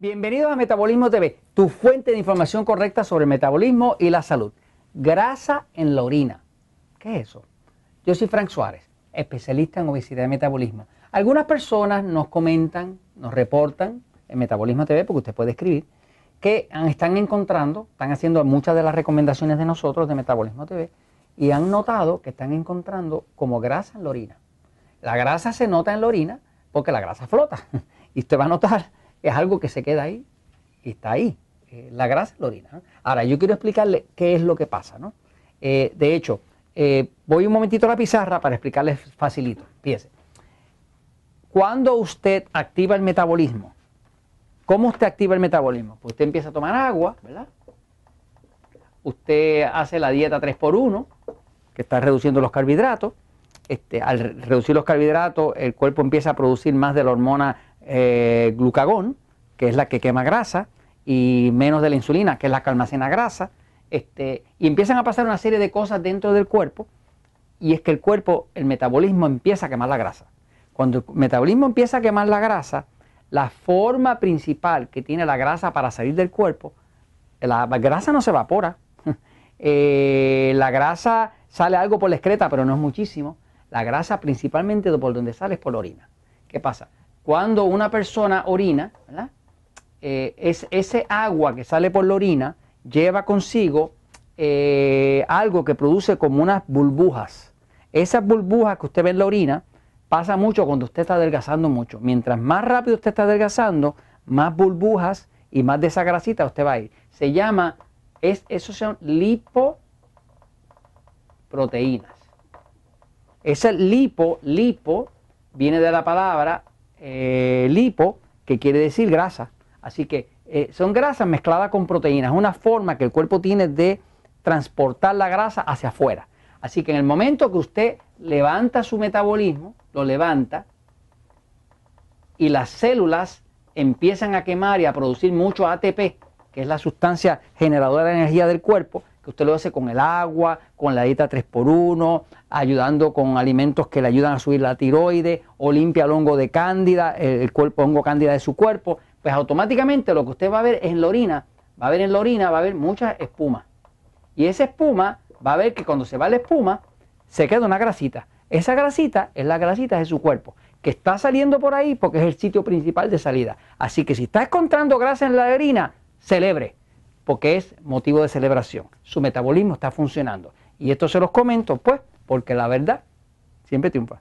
Bienvenidos a Metabolismo TV, tu fuente de información correcta sobre el metabolismo y la salud. Grasa en la orina. ¿Qué es eso? Yo soy Frank Suárez, especialista en obesidad y metabolismo. Algunas personas nos comentan, nos reportan en Metabolismo TV, porque usted puede escribir, que están encontrando, están haciendo muchas de las recomendaciones de nosotros de Metabolismo TV y han notado que están encontrando como grasa en la orina. La grasa se nota en la orina porque la grasa flota. Y usted va a notar es algo que se queda ahí y está ahí. Eh, la grasa es la orina. Ahora, yo quiero explicarle qué es lo que pasa. ¿no? Eh, de hecho, eh, voy un momentito a la pizarra para explicarles facilito. Fíjese. Cuando usted activa el metabolismo, ¿cómo usted activa el metabolismo? Pues usted empieza a tomar agua, ¿verdad? Usted hace la dieta 3x1, que está reduciendo los carbohidratos. Este, al reducir los carbohidratos, el cuerpo empieza a producir más de la hormona eh, glucagón, que es la que quema grasa, y menos de la insulina, que es la que almacena grasa, este, y empiezan a pasar una serie de cosas dentro del cuerpo, y es que el cuerpo, el metabolismo empieza a quemar la grasa. Cuando el metabolismo empieza a quemar la grasa, la forma principal que tiene la grasa para salir del cuerpo, la grasa no se evapora, eh, la grasa sale algo por la excreta, pero no es muchísimo. La grasa principalmente por donde sale es por la orina. ¿Qué pasa? Cuando una persona orina, eh, es, ese agua que sale por la orina lleva consigo eh, algo que produce como unas burbujas. Esas burbujas que usted ve en la orina pasa mucho cuando usted está adelgazando mucho. Mientras más rápido usted está adelgazando, más burbujas y más de esa grasita usted va a ir. Se llama, es, eso son lipoproteínas. Ese lipo, lipo, viene de la palabra eh, lipo, que quiere decir grasa. Así que eh, son grasas mezcladas con proteínas, una forma que el cuerpo tiene de transportar la grasa hacia afuera. Así que en el momento que usted levanta su metabolismo, lo levanta, y las células empiezan a quemar y a producir mucho ATP, que es la sustancia generadora de energía del cuerpo, que usted lo hace con el agua, con la dieta 3x1, ayudando con alimentos que le ayudan a subir la tiroides o limpia el hongo de cándida, el, cuerpo, hongo cándida de su cuerpo, pues automáticamente lo que usted va a ver es en la orina, va a ver en la orina, va a haber mucha espuma. Y esa espuma va a ver que cuando se va la espuma, se queda una grasita. Esa grasita es la grasita de su cuerpo, que está saliendo por ahí porque es el sitio principal de salida. Así que si está encontrando grasa en la orina, celebre porque es motivo de celebración. Su metabolismo está funcionando. Y esto se los comento, pues, porque la verdad siempre triunfa.